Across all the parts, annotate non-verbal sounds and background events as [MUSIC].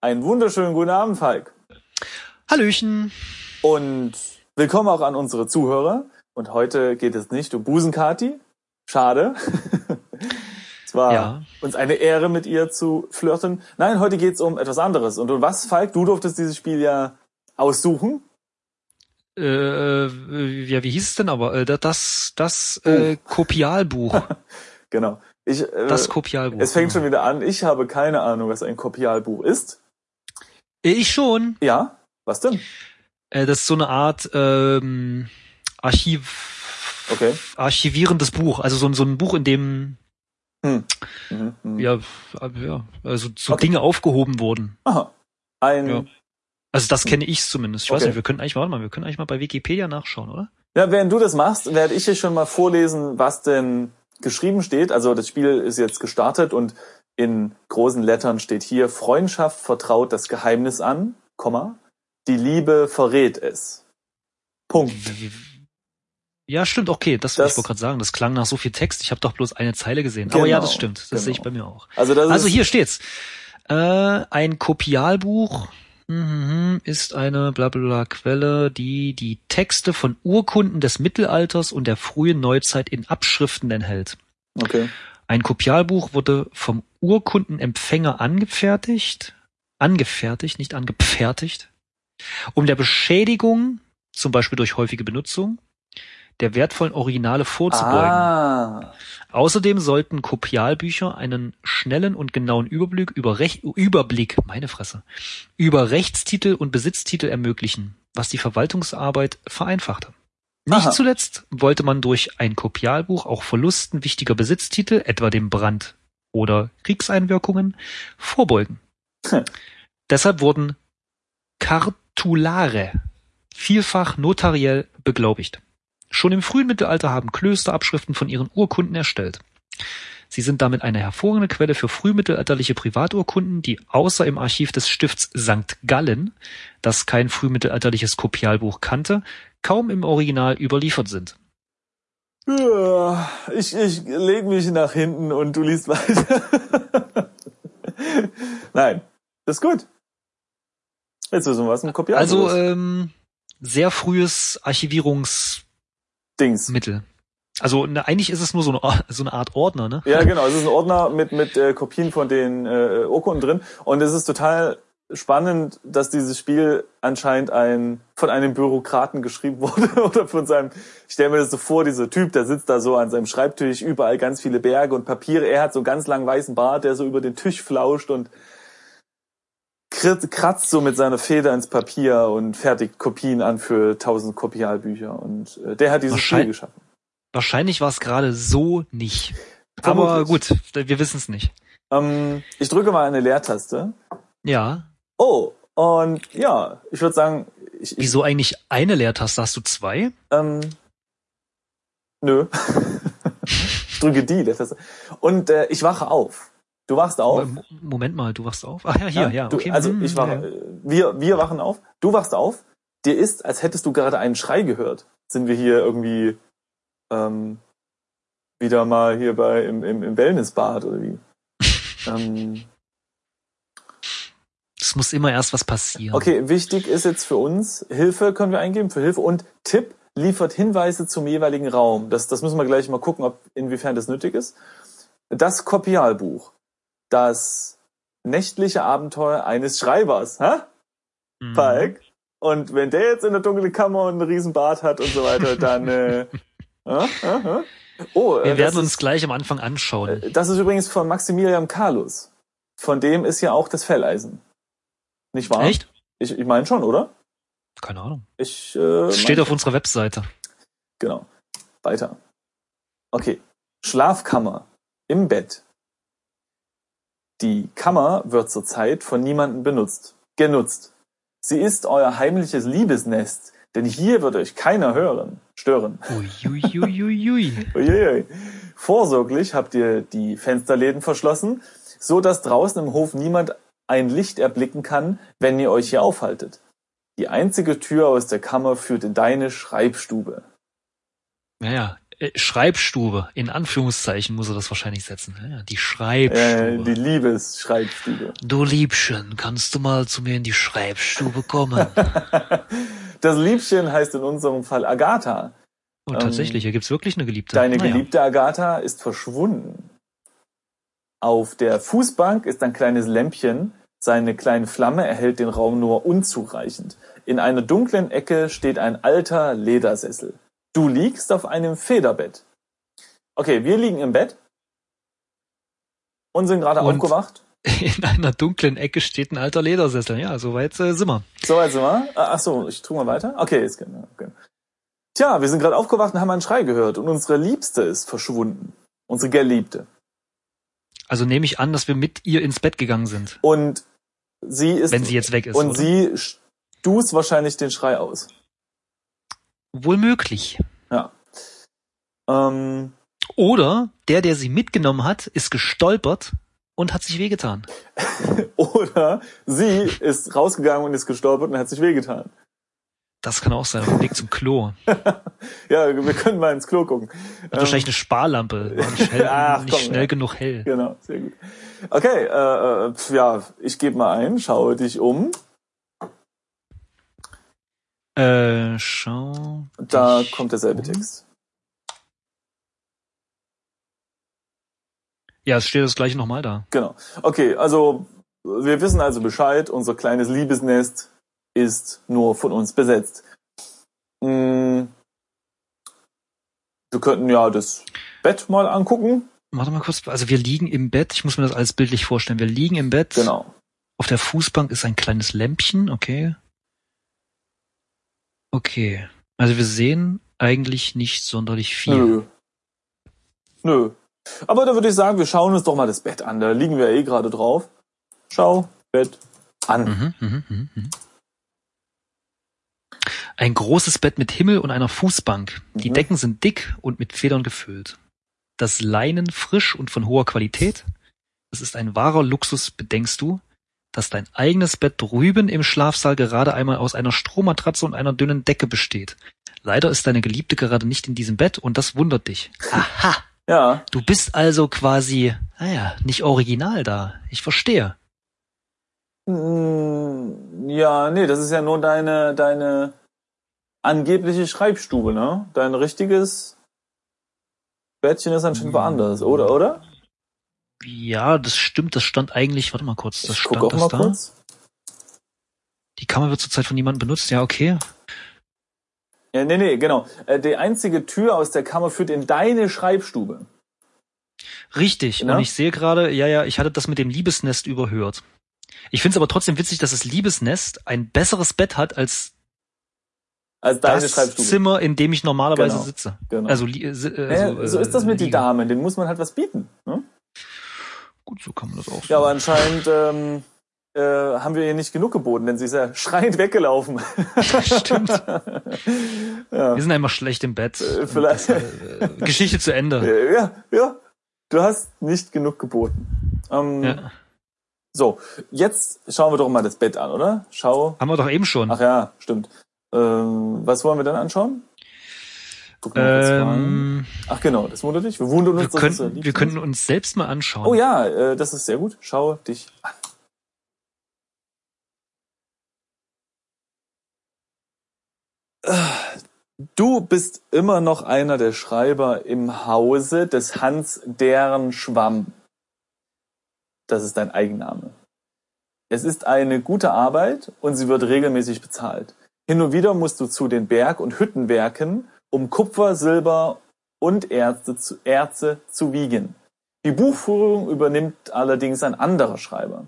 Einen wunderschönen guten Abend, Falk. Hallöchen. Und willkommen auch an unsere Zuhörer. Und heute geht es nicht um Busenkati. Schade. [LAUGHS] es war Ja. uns eine Ehre, mit ihr zu flirten. Nein, heute geht es um etwas anderes. Und um was, Falk? Du durftest dieses Spiel ja aussuchen. Äh, ja, wie hieß es denn aber? Äh, das, das äh, Kopialbuch. [LAUGHS] Genau. Ich, äh, Das Kopialbuch. es fängt schon genau. wieder an. Ich habe keine Ahnung, was ein Kopialbuch ist. Ich schon. Ja, was denn? Äh, das ist so eine Art ähm, Archiv, Okay. archivierendes Buch. Also so, ein- so ein Buch, in dem Hm. Mhm. mhm. ja, ja also so Okay. Dinge aufgehoben wurden. Aha. Ein, Ja. Also das kenne ich zumindest. Ich weiß Okay. nicht, wir können eigentlich, warte mal, wir können eigentlich mal bei Wikipedia nachschauen, oder? Ja, während du das machst, werde ich hier schon mal vorlesen, was denn geschrieben steht. Also das Spiel ist jetzt gestartet und in großen Lettern steht hier, Freundschaft vertraut das Geheimnis an, Komma, die Liebe verrät es. Punkt. Ja, stimmt, okay, das, Das- ich wollte gerade sagen, das klang nach so viel Text. Ich habe doch bloß eine Zeile gesehen. Genau, Aber ja, das stimmt. Das genau. sehe ich bei mir auch. Also Also hier steht's. Äh, ein Kopialbuch mhm, ist eine blablabla Quelle, die die Texte von Urkunden des Mittelalters und der frühen Neuzeit in Abschriften enthält. okay. Ein Kopialbuch wurde vom Urkundenempfänger angefertigt, angefertigt, nicht angepfertigt, um der Beschädigung, zum Beispiel durch häufige Benutzung, der wertvollen Originale vorzubeugen. Ah, Außerdem sollten Kopialbücher einen schnellen und genauen Überblick über Rech Überblick, meine Fresse, über Rechtstitel und Besitztitel ermöglichen, was die Verwaltungsarbeit vereinfachte. Nicht Aha. zuletzt wollte man durch ein Kopialbuch auch Verlusten wichtiger Besitztitel, etwa dem Brand oder Kriegseinwirkungen, vorbeugen. Hm. Deshalb wurden Kartulare vielfach notariell beglaubigt. Schon im frühen Mittelalter haben Klöster Abschriften von ihren Urkunden erstellt. Sie sind damit eine hervorragende Quelle für frühmittelalterliche Privaturkunden, die außer im Archiv des Stifts St. Gallen, das kein frühmittelalterliches Kopialbuch kannte, kaum im Original überliefert sind. Ja, ich, ich leg mich nach hinten und du liest weiter. [LAUGHS] Nein, das ist gut. Jetzt wissen wir, was ein Kopialbuch Also ähm, sehr frühes Archivierungsmittel. Also ne, eigentlich ist es nur so eine, [LAUGHS] so eine Art Ordner, ne? Ja, genau. Es ist ein Ordner mit, mit äh, Kopien von den äh, Urkunden drin. Und es ist total spannend, dass dieses Spiel anscheinend ein von einem Bürokraten geschrieben [LAUGHS] wurde oder von seinem, ich stelle mir das so vor, dieser Typ, der sitzt da so an seinem Schreibtisch, überall ganz viele Berge und Papiere. Er hat so einen ganz langen weißen Bart, der so über den Tisch flauscht und kratzt so mit seiner Feder ins Papier und fertigt Kopien an für tausend Kopialbücher. Und äh, der hat dieses Spiel geschaffen. Wahrscheinlich war es gerade so nicht. Aber gut, wir wissen es nicht. Ähm, ich drücke mal eine Leertaste. Ja. Oh, und ja, ich würde sagen, ich, Wieso eigentlich eine Leertaste? Hast du zwei? ähm, nö. [LAUGHS] ich drücke die Leertaste. Und äh, ich wache auf. Du wachst auf. Mo- Moment mal, du wachst auf? Ach [LAUGHS] ja, hier, ja, du, okay. Also hm, ich wache, ja. wir, wir wachen auf. Du wachst auf. Dir ist, als hättest du gerade einen Schrei gehört. Sind wir hier irgendwie ähm, wieder mal hier bei im, im, im Wellnessbad oder wie? [LAUGHS] ähm, Es muss immer erst was passieren. Okay, wichtig ist jetzt für uns, Hilfe können wir eingeben für Hilfe und Tipp liefert Hinweise zum jeweiligen Raum. Das, das müssen wir gleich mal gucken, ob inwiefern das nötig ist. Das Kopialbuch. Das nächtliche Abenteuer eines Schreibers. Hä? Mhm. Falk? Und wenn der jetzt in der dunklen Kammer und einen riesen Bart hat und so weiter, dann äh, [LAUGHS] äh, äh, äh. Oh, äh, Wir werden ist- uns gleich am Anfang anschauen. äh, Das ist übrigens von Maximilian Carlus. Von dem ist ja auch das Felleisen. Nicht wahr? Echt? Ich, ich meine schon, oder? Keine Ahnung. Ich äh, Es steht auf unserer Webseite. Genau. Weiter. Okay. Schlafkammer. Im Bett. Die Kammer wird zurzeit von niemandem benutzt. Genutzt. Sie ist euer heimliches Liebesnest, denn hier wird euch keiner hören, stören. Uiuiuiui. [LAUGHS] Uiuiui. Vorsorglich habt ihr die Fensterläden verschlossen, so dass draußen im Hof niemand ein Licht erblicken kann, wenn ihr euch hier aufhaltet. Die einzige Tür aus der Kammer führt in deine Schreibstube. Naja, Äh, Schreibstube, in Anführungszeichen muss er das wahrscheinlich setzen. Ja, die Äh, Schreibstube. die Liebesschreibstube. du Liebchen, kannst du mal zu mir in die Schreibstube kommen? [LAUGHS] Das Liebchen heißt in unserem Fall Agatha. Und tatsächlich, hier gibt's wirklich eine Geliebte. Deine Naja. geliebte Agatha ist verschwunden. Auf der Fußbank ist ein kleines Lämpchen. Seine kleine Flamme erhält den Raum nur unzureichend. In einer dunklen Ecke steht ein alter Ledersessel. Du liegst auf einem Federbett. Okay, wir liegen im Bett und sind gerade Und- aufgewacht. [LAUGHS] In einer dunklen Ecke steht ein alter Ledersessel. Ja, soweit äh, sind wir. So, jetzt sind wir. Ah, Ach so, ich tu mal weiter. Okay, ist genau. Okay. Tja, wir sind gerade aufgewacht und haben einen Schrei gehört und unsere Liebste ist verschwunden. Unsere Geliebte. Also nehme ich an, dass wir mit ihr ins Bett gegangen sind, Und sie ist wenn sie jetzt weg ist. und oder? sie stus wahrscheinlich den Schrei aus. Wohl möglich. Ja. Ähm, Oder der, der sie mitgenommen hat, ist gestolpert und hat sich wehgetan. [LAUGHS] oder sie ist rausgegangen und ist gestolpert und hat sich wehgetan. Das kann auch sein, auf dem Weg zum Klo. [LAUGHS] Ja, wir können mal ins Klo gucken. Hat wahrscheinlich eine Sparlampe. Nicht, hell, [LAUGHS] Ach, nicht komm, schnell ja. genug hell. Genau, sehr gut. Okay, äh, äh, pf, ja, ich gebe mal ein, schaue dich um. Äh, schau. Da kommt derselbe um. Text. Ja, es steht das gleiche nochmal da. Genau. Okay, also wir wissen also Bescheid, unser kleines Liebesnest ist nur von uns besetzt. Mm, Wir könnten ja das Bett mal angucken. Warte mal kurz. Also wir liegen im Bett. Ich muss mir das alles bildlich vorstellen. Wir liegen im Bett. Genau. Auf der Fußbank ist ein kleines Lämpchen. Okay. Okay. Also wir sehen eigentlich nicht sonderlich viel. Nö. Nö. Aber da würde ich sagen, wir schauen uns doch mal das Bett an. Da liegen wir eh gerade drauf. Schau, Bett an. Mhm, mhm, mhm, mhm. Ein großes Bett mit Himmel und einer Fußbank. Die Mhm. Decken sind dick und mit Federn gefüllt. Das Leinen frisch und von hoher Qualität. Es ist ein wahrer Luxus, bedenkst du, dass dein eigenes Bett drüben im Schlafsaal gerade einmal aus einer Strohmatratze und einer dünnen Decke besteht. Leider ist deine Geliebte gerade nicht in diesem Bett und das wundert dich. Aha, Ja, du bist also quasi, naja, nicht original da. Ich verstehe. Mm, Ja, nee, das ist ja nur deine, deine angebliche Schreibstube, ne? Dein richtiges Bettchen ist anscheinend woanders, oder, oder? Ja, das stimmt, das stand eigentlich, warte mal kurz, das Ich guck stand auch das mal da. kurz. Die Kammer wird zurzeit von niemandem benutzt, ja, okay. Ja, nee, nee, genau. Äh, Die einzige Tür aus der Kammer führt in deine Schreibstube. Richtig. Ja. Und ich sehe gerade, ja, ja, ich hatte das mit dem Liebesnest überhört. Ich finde es aber trotzdem witzig, dass das Liebesnest ein besseres Bett hat als Als deine das Schreibstube. Zimmer, in dem ich normalerweise Genau. sitze. Genau. Also, äh, si- äh, ja, also, so äh, ist das mit den. Damen, denen muss man halt was bieten. Ne? Gut, so kann man das auch Ja, aber anscheinend ähm, äh, haben wir ihr nicht genug geboten, denn sie ist ja [LAUGHS] schreiend weggelaufen. Stimmt. [LAUGHS] ja. Wir sind einfach schlecht im Bett. Äh, vielleicht- Äh, Geschichte zu Ende. [LAUGHS] Ja, ja. Du hast nicht genug geboten. Ähm, Ja. So, jetzt schauen wir doch mal das Bett an, oder? Schau. Haben wir doch eben schon. Ach ja, stimmt. Ähm, was wollen wir dann anschauen? Ähm, Ach genau, das wundert dich. Wir wundern uns, wir, so könnten, lieb wir ist. könnten uns selbst mal anschauen. Oh ja, äh, das ist sehr gut. Schau dich an. Du bist immer noch einer der Schreiber im Hause des Hans deren Schwamm. Das ist dein Eigenname. Es ist eine gute Arbeit und sie wird regelmäßig bezahlt. Hin und wieder musst du zu den Berg- und Hüttenwerken, um Kupfer, Silber und Erze zu, Erze zu wiegen. Die Buchführung übernimmt allerdings ein anderer Schreiber.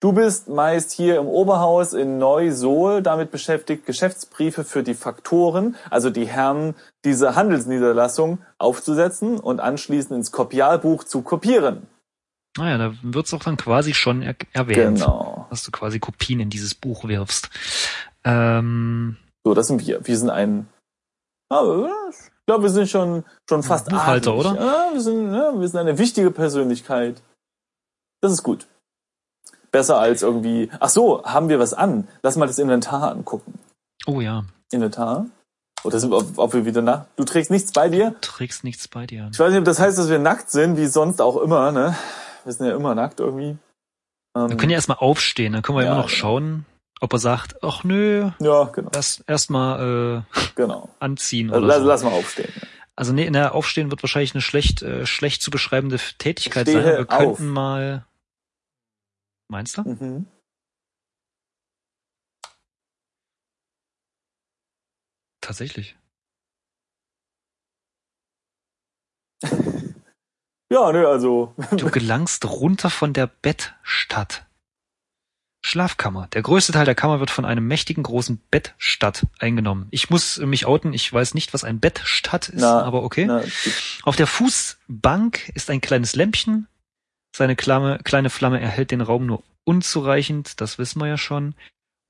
Du bist meist hier im Oberhaus in Neu-Sohl damit beschäftigt, Geschäftsbriefe für die Faktoren, also die Herren dieser Handelsniederlassung, aufzusetzen und anschließend ins Kopialbuch zu kopieren. Naja, da wird's auch dann quasi schon er erwähnt, Genau. dass du quasi Kopien in dieses Buch wirfst. Ähm, So, das sind wir. Wir sind ein, ah, ich glaube, wir sind schon, schon fast Buchhalter, adelig. oder? Ja, wir sind, ja, wir sind eine wichtige Persönlichkeit. Das ist gut. Besser als irgendwie, ach so, haben wir was an? Lass mal das Inventar angucken. oh ja. Inventar. Oder sind, ob, ob wir wieder nackt? Du trägst nichts bei dir? Du trägst nichts bei dir. Ich weiß nicht, ob das heißt, dass wir nackt sind, wie sonst auch immer, ne? Wir sind ja immer nackt irgendwie. Ähm, Wir können ja erstmal aufstehen, dann können wir Ja, immer noch schauen, ob er sagt, ach nö, ja, genau, erst erstmal äh, genau. anziehen Also, oder lass, so. lass mal aufstehen. Also nee, na, aufstehen wird wahrscheinlich eine schlecht, äh, schlecht zu beschreibende Tätigkeit Stehe sein. Wir auf. könnten mal. Meinst du? Mhm. Tatsächlich. [LAUGHS] Ja, nö, also, Du gelangst runter von der Bettstatt. Schlafkammer. Der größte Teil der Kammer wird von einem mächtigen großen Bettstatt eingenommen. Ich muss mich outen, ich weiß nicht, was ein Bettstatt ist, Na, aber okay. na, Auf der Fußbank ist ein kleines Lämpchen. Seine Klamme, kleine Flamme erhält den Raum nur unzureichend, das wissen wir ja schon.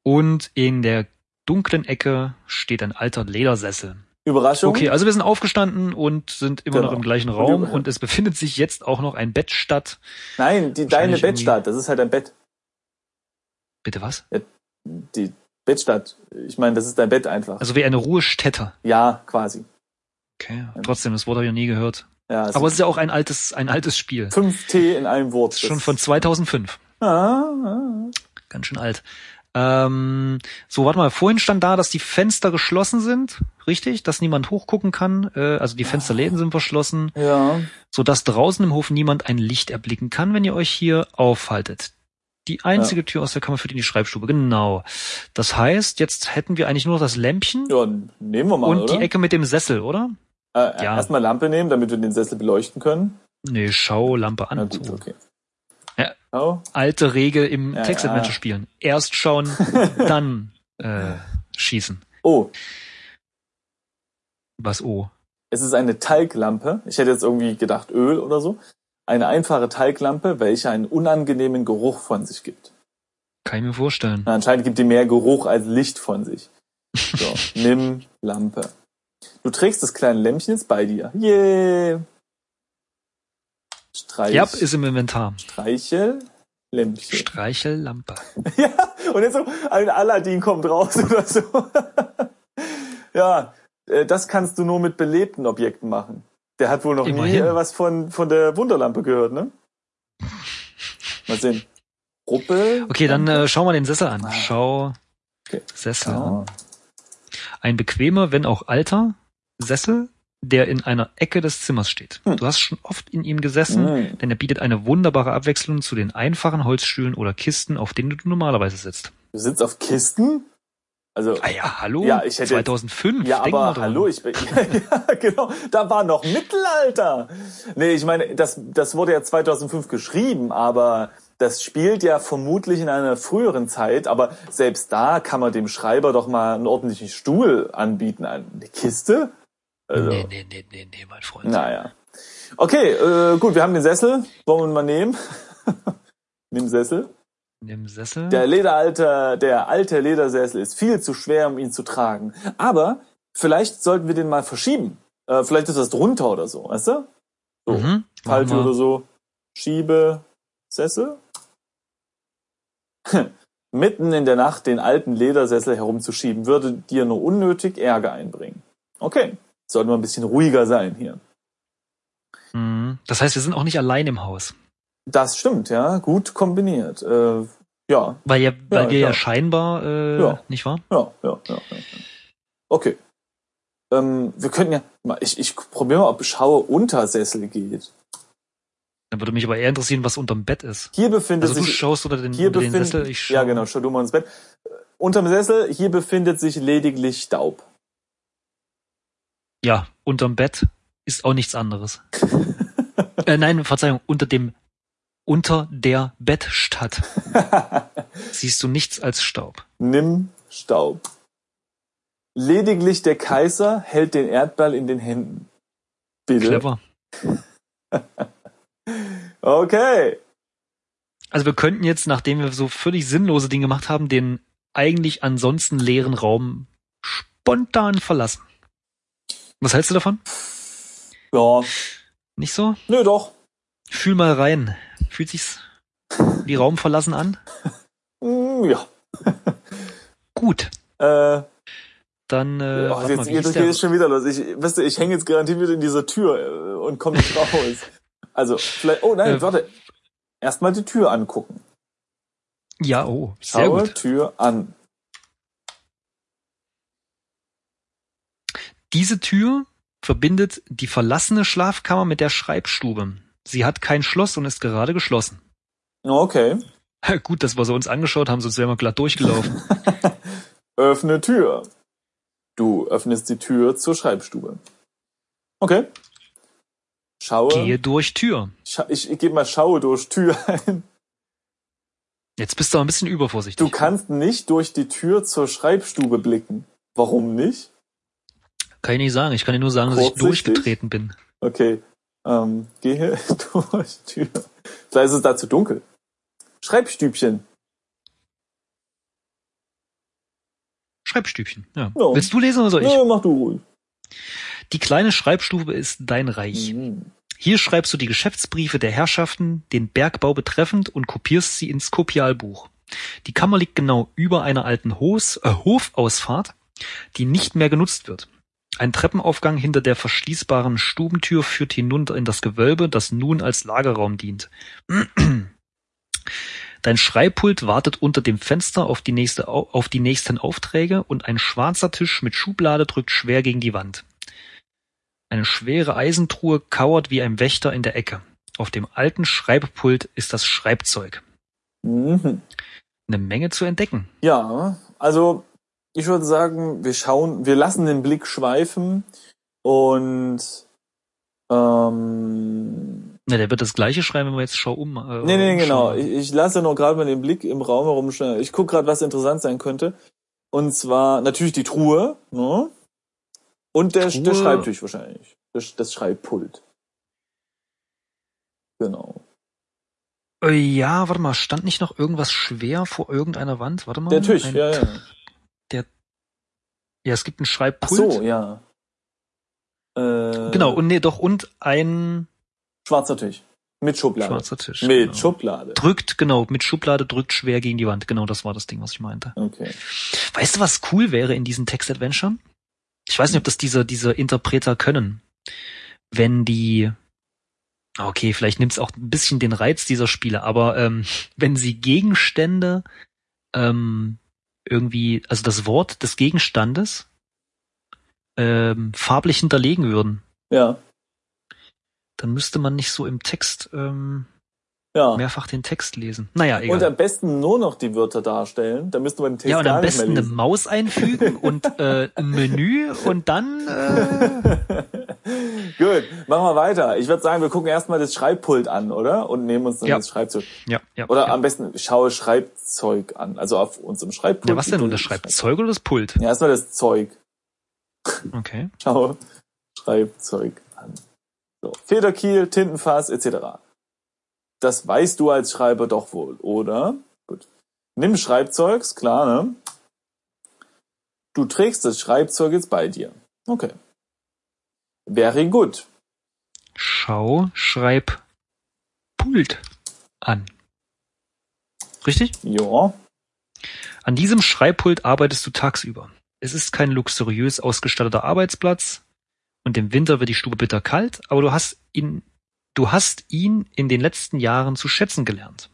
Und in der dunklen Ecke steht ein alter Ledersessel. Überraschung. Okay, also wir sind aufgestanden und sind immer Genau. noch im gleichen Raum und es befindet sich jetzt auch noch ein Bett statt. Nein, die, deine Bettstadt, das ist halt ein Bett. Bitte was? Die Bettstadt. Ich meine, das ist dein Bett einfach. Also wie eine Ruhestätte. ja, quasi. Okay, trotzdem, das Wort habe ich noch nie gehört. Ja, es Aber es ist ja auch ein altes, ein altes Spiel. 5T in einem Wort. Schon von 2005. Ah, ah. Ganz schön alt. Ähm, so, warte mal, vorhin stand da, dass die Fenster geschlossen sind, richtig? Dass niemand hochgucken kann. Äh, also die Fensterläden sind verschlossen, Ja. so dass draußen im Hof niemand ein Licht erblicken kann, wenn ihr euch hier aufhaltet. Die einzige Tür aus der Kammer führt in die Schreibstube, genau. Das heißt, jetzt hätten wir eigentlich nur noch das Lämpchen Ja, nehmen wir mal, und oder? die Ecke mit dem Sessel, oder? äh, ja. Erstmal Lampe nehmen, damit wir den Sessel beleuchten können. Nee, schau Lampe an. Na gut, So. okay. Ja. Oh. Alte Regel im Ja, Text-Adventure ja. spielen. Erst schauen, [LAUGHS] dann äh, schießen. oh, Was oh. es ist eine Talglampe. Ich hätte jetzt irgendwie gedacht Öl oder so. Eine einfache Talglampe, welche einen unangenehmen Geruch von sich gibt. Kann ich mir vorstellen. Na, anscheinend gibt die mehr Geruch als Licht von sich. [LAUGHS] So, nimm Lampe. Du trägst das kleine Lämpchen jetzt bei dir. Yay! Streich, Ja, ist im Inventar. Streichel, Lämpchen. Streichellampe. [LAUGHS] Ja, und jetzt so ein Aladdin kommt raus oder so. [LAUGHS] ja, äh, das kannst du nur mit belebten Objekten machen. Der hat wohl noch nie Immerhin. äh, was von, von der Wunderlampe gehört, ne? Mal sehen. Ruppel. Okay, dann äh, schau mal den Sessel an. Ah. Schau Okay. Sessel Ja. an. Ein bequemer, wenn auch alter Sessel, der in einer Ecke des Zimmers steht. Hm. Du hast schon oft in ihm gesessen, Mm. denn er bietet eine wunderbare Abwechslung zu den einfachen Holzstühlen oder Kisten, auf denen du normalerweise sitzt. Du sitzt auf Kisten? Also, Ah ja, hallo? Ja, ich hätte jetzt- 2005. ja, denk aber hallo, ich bin, [LAUGHS] ja, genau, da war noch Mittelalter. Nee, ich meine, das, das wurde ja 2005 geschrieben, aber das spielt ja vermutlich in einer früheren Zeit, aber selbst da kann man dem Schreiber doch mal einen ordentlichen Stuhl anbieten. Eine Kiste? Also, Nee, nee, nee, nee, nee, mein Freund. Naja. Okay, äh, gut, wir haben den Sessel. Wollen wir mal nehmen? [LAUGHS] Nimm Sessel. Dem Sessel. Der Lederalter, der alte Ledersessel ist viel zu schwer, um ihn zu tragen. Aber vielleicht sollten wir den mal verschieben. Äh, vielleicht ist das drunter oder so, weißt du? So, mhm. Falltür oder so. Schiebe Sessel. [LAUGHS] Mitten in der Nacht den alten Ledersessel herumzuschieben, würde dir nur unnötig Ärger einbringen. Okay, sollten wir ein bisschen ruhiger sein hier. Mhm. Das heißt, wir sind auch nicht allein im Haus. Das stimmt, ja, gut kombiniert. Äh, ja, Weil, ja, weil Ja, wir ja klar. scheinbar, äh, Ja. nicht wahr? ja, ja, ja. ja. Okay. Ähm, wir könnten ja, mal- ich, ich probiere mal, ob Schaue unter Sessel geht. Dann würde mich aber eher interessieren, was unterm Bett ist. Hier befindet Also du sich schaust unter den, hier unter den befindet, Sessel, ich ja genau, schau du mal ins Bett. Äh, Unterm Sessel, hier befindet sich lediglich Staub. Ja, unterm Bett ist auch nichts anderes. [LAUGHS] äh, nein, Verzeihung, unter dem, unter der Bettstatt [LAUGHS] siehst du nichts als Staub. Nimm Staub. Lediglich der Kaiser hält den Erdball in den Händen. Bitte. Clever. [LAUGHS] Okay. Also wir könnten jetzt, nachdem wir so völlig sinnlose Dinge gemacht haben, den eigentlich ansonsten leeren Raum spontan verlassen. Was hältst du davon? Ja, Nicht so? nö doch. Fühl mal rein. Fühlt sich's wie Raum verlassen an? Mm, ja. [LAUGHS] Gut. Äh, dann äh, Oh, jetzt, mal, jetzt geht es schon wieder los. Ich, weißt du, ich hänge jetzt garantiert wieder in dieser Tür äh, und komme nicht [LAUGHS] raus. Also, vielleicht, oh nein, Äh, warte. Erstmal die Tür angucken. Ja, oh, sehr Schaue gut. Tür an. Diese Tür verbindet die verlassene Schlafkammer mit der Schreibstube. Sie hat kein Schloss und ist gerade geschlossen. Okay. [LAUGHS] Gut, dass wir sie uns angeschaut haben, sonst wären wir glatt durchgelaufen. [LAUGHS] Öffne Tür. Du öffnest die Tür zur Schreibstube. Okay. Schaue. Gehe durch Tür. Scha ich ich gebe mal Schaue durch Tür [LAUGHS] ein. Jetzt bist du ein bisschen übervorsichtig. Du kannst nicht durch die Tür zur Schreibstube blicken. Warum nicht? Kann ich nicht sagen. Ich kann dir nur sagen, dass ich durchgetreten bin. Okay. Ähm, gehe [LAUGHS] durch Tür. Vielleicht ist es da zu dunkel. Schreibstübchen. Schreibstübchen. Ja. Ja. Willst du lesen oder soll ich? Ja, mach du ruhig. Die kleine Schreibstube ist dein Reich. Mhm. Hier schreibst du die Geschäftsbriefe der Herrschaften, den Bergbau betreffend und kopierst sie ins Kopialbuch. Die Kammer liegt genau über einer alten Hos, äh, Hofausfahrt, die nicht mehr genutzt wird. Ein Treppenaufgang hinter der verschließbaren Stubentür führt hinunter in das Gewölbe, das nun als Lagerraum dient. [CLEARS THROAT] Dein Schreibpult wartet unter dem Fenster auf die, nächste, Au- auf die nächsten Aufträge und ein schwarzer Tisch mit Schublade drückt schwer gegen die Wand. Eine schwere Eisentruhe kauert wie ein Wächter in der Ecke. Auf dem alten Schreibpult ist das Schreibzeug. Mhm. Eine Menge zu entdecken. Ja, also ich würde sagen, wir schauen, wir lassen den Blick schweifen und ähm, Na, der wird das gleiche schreiben, wenn wir jetzt Schau um. Äh, nee, nee, genau. Ich, ich lasse nur gerade mal den Blick im Raum herumschneiden. Ich gucke gerade, was interessant sein könnte. Und zwar natürlich die Truhe, ne? Und der, Truhe. der Schreibtisch wahrscheinlich. Das, das Schreibpult. Genau. Äh, ja, warte mal, stand nicht noch irgendwas schwer vor irgendeiner Wand? Warte mal. Der Tisch, ein, ja, ja. Ja, es gibt ein Ach Schreibpult. so, ja. Äh, Genau, und nee, doch, und ein Schwarzer Tisch. Mit Schublade. schwarzer Tisch. Mit genau. Schublade. Drückt, genau, mit Schublade drückt schwer gegen die Wand. Genau, das war das Ding, was ich meinte. Okay. Weißt du, was cool wäre in diesen Text-Adventure? Ich weiß nicht, ob das diese, diese Interpreter können. Wenn die, okay, vielleicht nimmt es auch ein bisschen den Reiz dieser Spiele, aber ähm, [LAUGHS] wenn sie Gegenstände ähm, irgendwie, also das Wort des Gegenstandes ähm, farblich hinterlegen würden, Ja. dann müsste man nicht so im Text ähm, Ja. mehrfach den Text lesen. Naja, egal. Und am besten nur noch die Wörter darstellen. Da müsste man den Text ja, und am besten eine. Maus einfügen [LAUGHS] und äh, ein Menü und dann äh, [LAUGHS] Gut, machen wir weiter. Ich würde sagen, wir gucken erstmal das Schreibpult an, oder? Und nehmen uns dann Ja. das Schreibzeug. ja, ja. Oder ja. am besten schaue Schreibzeug an. Also auf unserem Schreibpult. ja, was denn nun? Das Schreibzeug oder das Pult? Ja, erstmal das Zeug. Okay. [LAUGHS] Schaue Schreibzeug an. So. Federkiel, Tintenfass, etc. Das weißt du als Schreiber doch wohl, oder? Gut. Nimm Schreibzeug, ist klar, ne? Du trägst das Schreibzeug jetzt bei dir. Okay. Very good. Schau Schreibpult an. Richtig? Ja. An diesem Schreibpult arbeitest du tagsüber. Es ist kein luxuriös ausgestatteter Arbeitsplatz und im Winter wird die Stube bitter kalt, aber du hast ihn, du hast ihn in den letzten Jahren zu schätzen gelernt.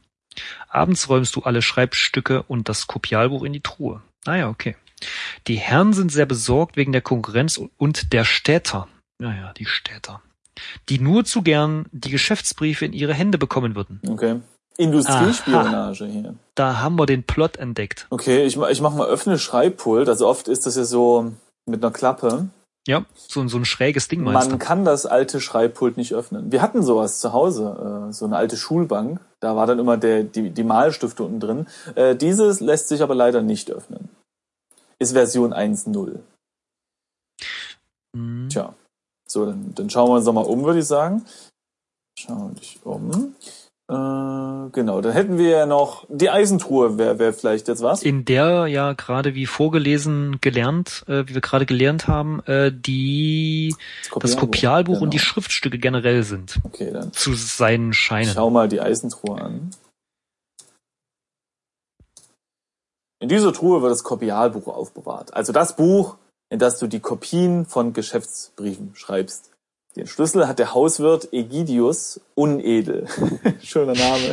Abends räumst du alle Schreibstücke und das Kopialbuch in die Truhe. Ah ja, okay. Die Herren sind sehr besorgt wegen der Konkurrenz und der Städter. Naja, die Städter. Die nur zu gern die Geschäftsbriefe in ihre Hände bekommen würden. Okay. Industriespionage hier. Da haben wir den Plot entdeckt. Okay, ich, ich mach mal öffne Schreibpult. Also oft ist das ja so mit einer Klappe. Ja, so, so ein schräges Ding meinst Man kann das alte Schreibpult nicht öffnen. Wir hatten sowas zu Hause, äh, so eine alte Schulbank. Da war dann immer der, die, die Malstifte unten drin. Äh, dieses lässt sich aber leider nicht öffnen. Ist Version 1.0. Hm. Tja. So, dann, dann schauen wir uns doch mal um, würde ich sagen. Schau dich um. Äh, genau, dann hätten wir ja noch die Eisentruhe, wäre wär vielleicht jetzt was. In der ja gerade wie vorgelesen gelernt, äh, wie wir gerade gelernt haben, äh, die das Kopialbuch und die genau. Schriftstücke generell sind. Okay, dann Zu seinen Scheinen. schau mal die Eisentruhe an. In dieser Truhe wird das Kopialbuch aufbewahrt. Also das Buch, in das du die Kopien von Geschäftsbriefen schreibst. Den Schlüssel hat der Hauswirt Egidius Unedel. [LAUGHS] Schöner Name.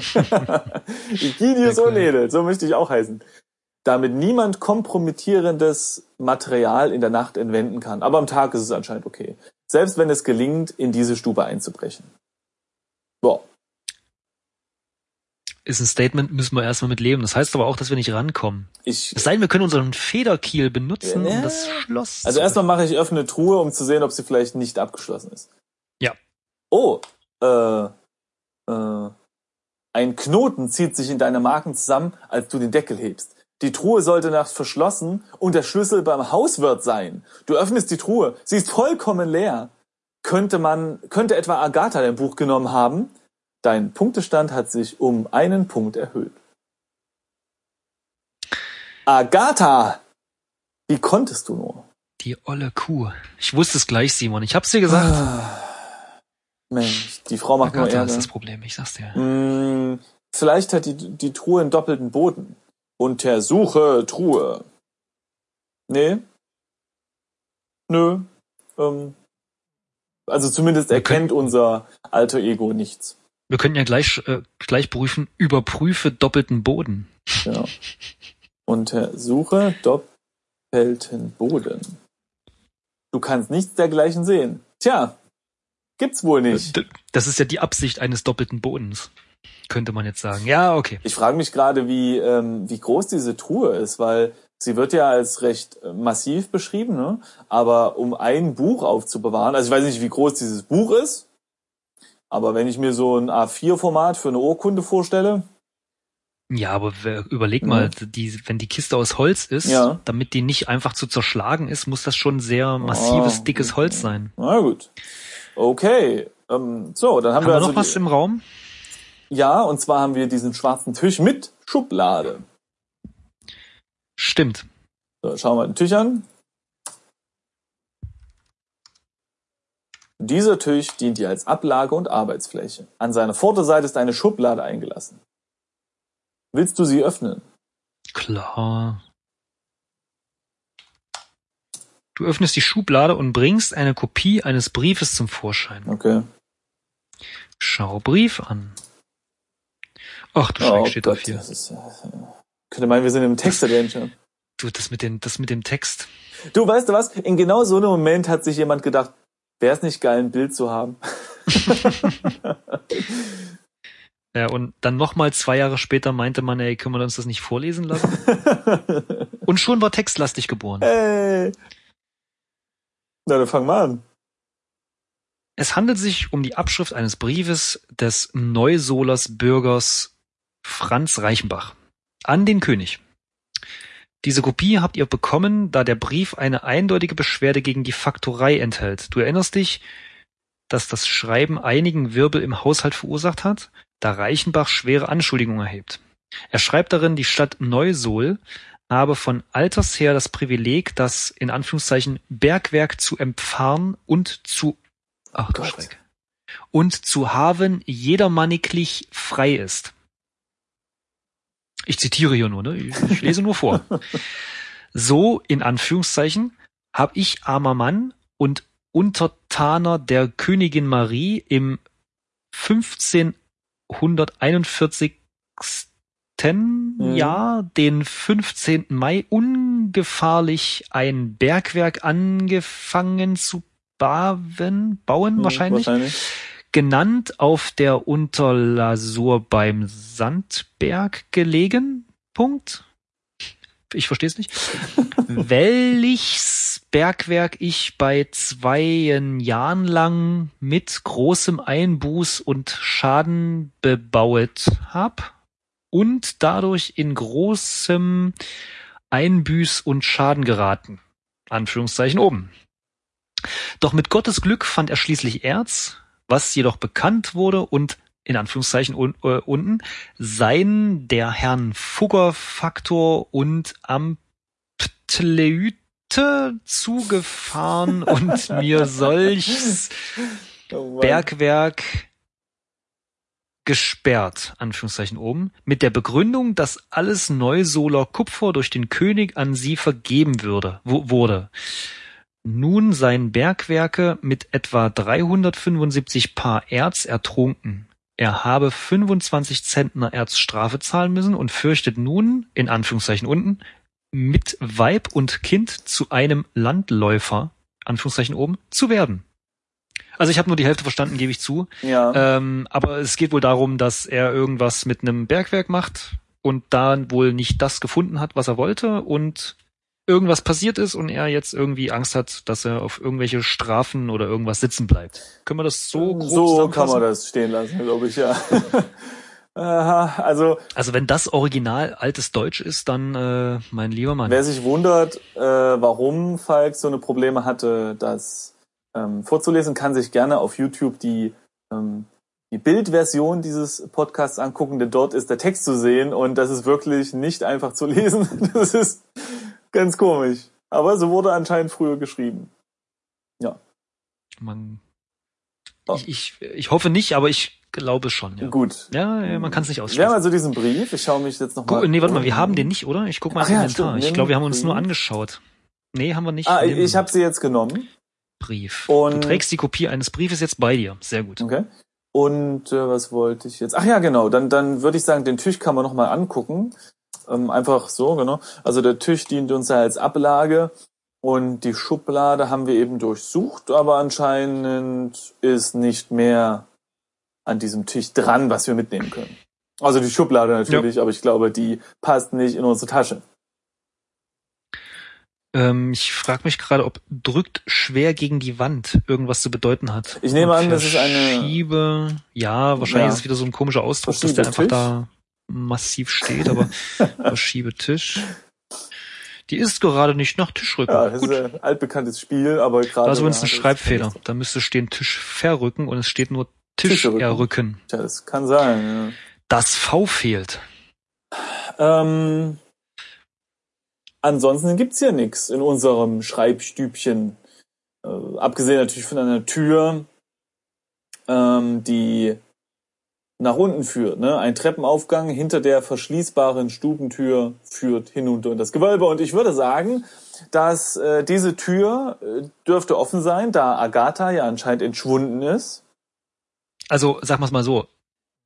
[LAUGHS] Egidius Unedel, so möchte ich auch heißen. Damit niemand kompromittierendes Material in der Nacht entwenden kann. Aber am Tag ist es anscheinend okay. Selbst wenn es gelingt, in diese Stube einzubrechen. Ist ein Statement, müssen wir erstmal mit leben. Das heißt aber auch, dass wir nicht rankommen. Ich, Es sei denn, wir können unseren Federkiel benutzen, Ja. um das Schloss also erstmal mache ich öffne Truhe, um zu sehen, ob sie vielleicht nicht abgeschlossen ist. Ja. Oh, äh, äh, ein Knoten zieht sich in deine Marken zusammen, als du den Deckel hebst. Die Truhe sollte nachts verschlossen und der Schlüssel beim Hauswirt sein. Du öffnest die Truhe, sie ist vollkommen leer. Könnte man, könnte etwa Agatha dein Buch genommen haben? Dein Punktestand hat sich um einen Punkt erhöht. Agatha! Wie konntest du nur? Die olle Kuh. Ich wusste es gleich, Simon. Ich hab's dir gesagt. Ah, Mensch, die Frau macht nur Agatha Ärger. ist das Problem, ich sag's dir. Hm, vielleicht hat die, die Truhe einen doppelten Boden. Untersuche Truhe. Nee? Nö. Ähm, also zumindest erkennt unser alter Ego nichts. Wir könnten ja gleich, äh, gleich prüfen, überprüfe doppelten Boden. Ja. Untersuche doppelten Boden. Du kannst nichts dergleichen sehen. Tja, gibt's wohl nicht. D- Das ist ja die Absicht eines doppelten Bodens, könnte man jetzt sagen. Ja, okay. Ich frage mich gerade, wie, ähm, wie groß diese Truhe ist, weil sie wird ja als recht äh, massiv beschrieben, ne? aber um ein Buch aufzubewahren, also ich weiß nicht, wie groß dieses Buch ist, aber wenn ich mir so ein A4-Format für eine Urkunde vorstelle, Ja, aber überleg mal, die, wenn die Kiste aus Holz ist, Ja. damit die nicht einfach zu zerschlagen ist, muss das schon sehr massives, Oh, dickes Holz sein. na gut. Okay, ähm, so, dann haben, Haben wir wir also noch was die, im Raum? Ja, und zwar haben wir diesen schwarzen Tisch mit Schublade. Stimmt. So, schauen wir den Tisch an. Dieser Tisch dient dir als Ablage und Arbeitsfläche. An seiner Vorderseite ist eine Schublade eingelassen. Willst du sie öffnen? Klar. Du öffnest die Schublade und bringst eine Kopie eines Briefes zum Vorschein. Okay. Schau Brief an. Ach du Oh, Schreck, steht Gott, auf hier. ist, äh, könnte meinen, wir sind im Text-Adventure. Du, das mit dem, das mit dem Text. Du, weißt du was? In genau so einem Moment hat sich jemand gedacht, wäre es nicht geil, ein Bild zu haben? [LAUGHS] Ja, und dann nochmal zwei Jahre später meinte man, ey, können wir uns das nicht vorlesen lassen? [LAUGHS] Und schon war textlastig geboren. hey. Na, dann fang mal an. Es handelt sich um die Abschrift eines Briefes des Neusolers Bürgers Franz Reichenbach an den König. Diese Kopie habt ihr bekommen, da der Brief eine eindeutige Beschwerde gegen die Faktorei enthält. Du erinnerst dich, dass das Schreiben einigen Wirbel im Haushalt verursacht hat, da Reichenbach schwere Anschuldigungen erhebt. Er schreibt darin, die Stadt Neusol habe von alters her das Privileg, das in Anführungszeichen Bergwerk zu empfahren und zu ach du Gott. Schreck und zu haben jedermanniglich frei ist. Ich zitiere hier nur, ne? Ich, ich lese nur vor. So, in Anführungszeichen, hab ich armer Mann und Untertaner der Königin Marie im 1541. Jahr, den 15. Mai, ungefahrlich ein Bergwerk angefangen zu bauen, bauen wahrscheinlich, Wahrscheinlich. Genannt auf der Unterlasur beim Sandberg gelegen. Punkt. Ich verstehe es nicht. [LAUGHS] Welches Bergwerk ich bei zweien Jahren lang mit großem Einbuß und Schaden bebauet hab und dadurch in großem Einbüß und Schaden geraten. Anführungszeichen oben. Doch mit Gottes Glück fand er schließlich Erz, was jedoch bekannt wurde und in Anführungszeichen un äh, unten sein der Herrn Fugger-Faktor und Amtleüte zugefahren [LAUGHS] und mir solches Oh. Bergwerk gesperrt, Anführungszeichen oben, mit der Begründung, dass alles Neusoler Kupfer durch den König an sie vergeben würde, wu- wurde. Nun seien Bergwerke mit etwa 375 Paar Erz ertrunken. Er habe 25 Zentner Erz Strafe zahlen müssen und fürchtet nun, in Anführungszeichen unten, mit Weib und Kind zu einem Landläufer, Anführungszeichen oben, zu werden. Also ich habe nur die Hälfte verstanden, gebe ich zu. Ja. Ähm, aber es geht wohl darum, dass er irgendwas mit einem Bergwerk macht und da wohl nicht das gefunden hat, was er wollte und irgendwas passiert ist und er jetzt irgendwie Angst hat, dass er auf irgendwelche Strafen oder irgendwas sitzen bleibt. Können wir das so grob so kann man das stehen lassen, glaube ich, ja. [LAUGHS] Aha, also Also wenn das Original altes Deutsch ist, dann äh, mein lieber Mann. wer sich wundert, äh, warum Falk so eine Probleme hatte, das ähm, vorzulesen, kann sich gerne auf YouTube die ähm, die Bildversion dieses Podcasts angucken, denn dort ist der Text zu sehen und das ist wirklich nicht einfach zu lesen. [LAUGHS] Das ist ganz komisch. Aber so wurde anscheinend früher geschrieben. Man, Oh. ich, ich, ich hoffe nicht, aber ich glaube schon. Ja, Gut. ja, ja man kann es nicht Wir haben ausschließen. also diesen Brief. Ich schaue mich jetzt noch Guck, mal. nee, warte mal, wir haben den nicht, oder? Ich guck mal ins ja, Inventar. stimmt, ich glaube, wir haben uns den. nur angeschaut. Nee, haben wir nicht. Ah, Nimm ich habe sie jetzt genommen. Brief. Und- du trägst die Kopie eines Briefes jetzt bei dir. Sehr gut. Okay. Und äh, was wollte ich jetzt? Ach ja, genau. Dann, dann würde ich sagen, den Tisch kann man noch mal angucken. Ähm, einfach so, genau. Also der Tisch dient uns ja als Ablage und die Schublade haben wir eben durchsucht, aber anscheinend ist nicht mehr an diesem Tisch dran, was wir mitnehmen können. Also die Schublade natürlich, aber ich glaube, die passt nicht in unsere Tasche. Ähm, ich frage mich gerade, ob drückt schwer gegen die Wand irgendwas zu bedeuten hat. Ich nehme an, das ist eine- Verschiebe. Ja, wahrscheinlich Ja. ist es wieder so ein komischer Ausdruck, dass der einfach Verschiebetisch? da massiv steht, aber [LAUGHS] Verschiebetisch. Die ist gerade nicht nach Tischrücken. Ja, das Gut. ist ein altbekanntes Spiel, aber gerade. Ist übrigens ein ja, Schreibfehler. Da müsste stehen Tisch verrücken und es steht nur Tisch errücken. Tja, das kann sein. Das V fehlt. Ja. Ähm, ansonsten gibt's hier nichts in unserem Schreibstübchen. Äh, abgesehen natürlich von einer Tür, ähm, die nach unten führt. Ne? Ein Treppenaufgang hinter der verschließbaren Stubentür führt hinunter in das Gewölbe. Und ich würde sagen, dass äh, diese Tür äh, dürfte offen sein, da Agatha ja anscheinend entschwunden ist. Also, sag mal's mal so.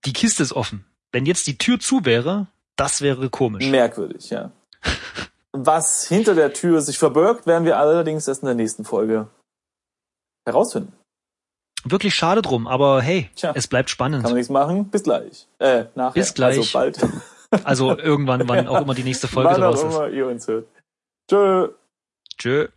Die Kiste ist offen. Wenn jetzt die Tür zu wäre, das wäre komisch. Merkwürdig, ja. [LAUGHS] Was hinter der Tür sich verbirgt, werden wir allerdings erst in der nächsten Folge herausfinden. Wirklich schade drum, aber hey, Tja. es bleibt Kann man spannend. nichts machen. Bis gleich. Äh, nachher. Bis gleich. Also bald. [LAUGHS] Also irgendwann, wann auch immer die nächste [LAUGHS] Folge Wann draus ist. immer ihr uns hört. Tschö. Tschö.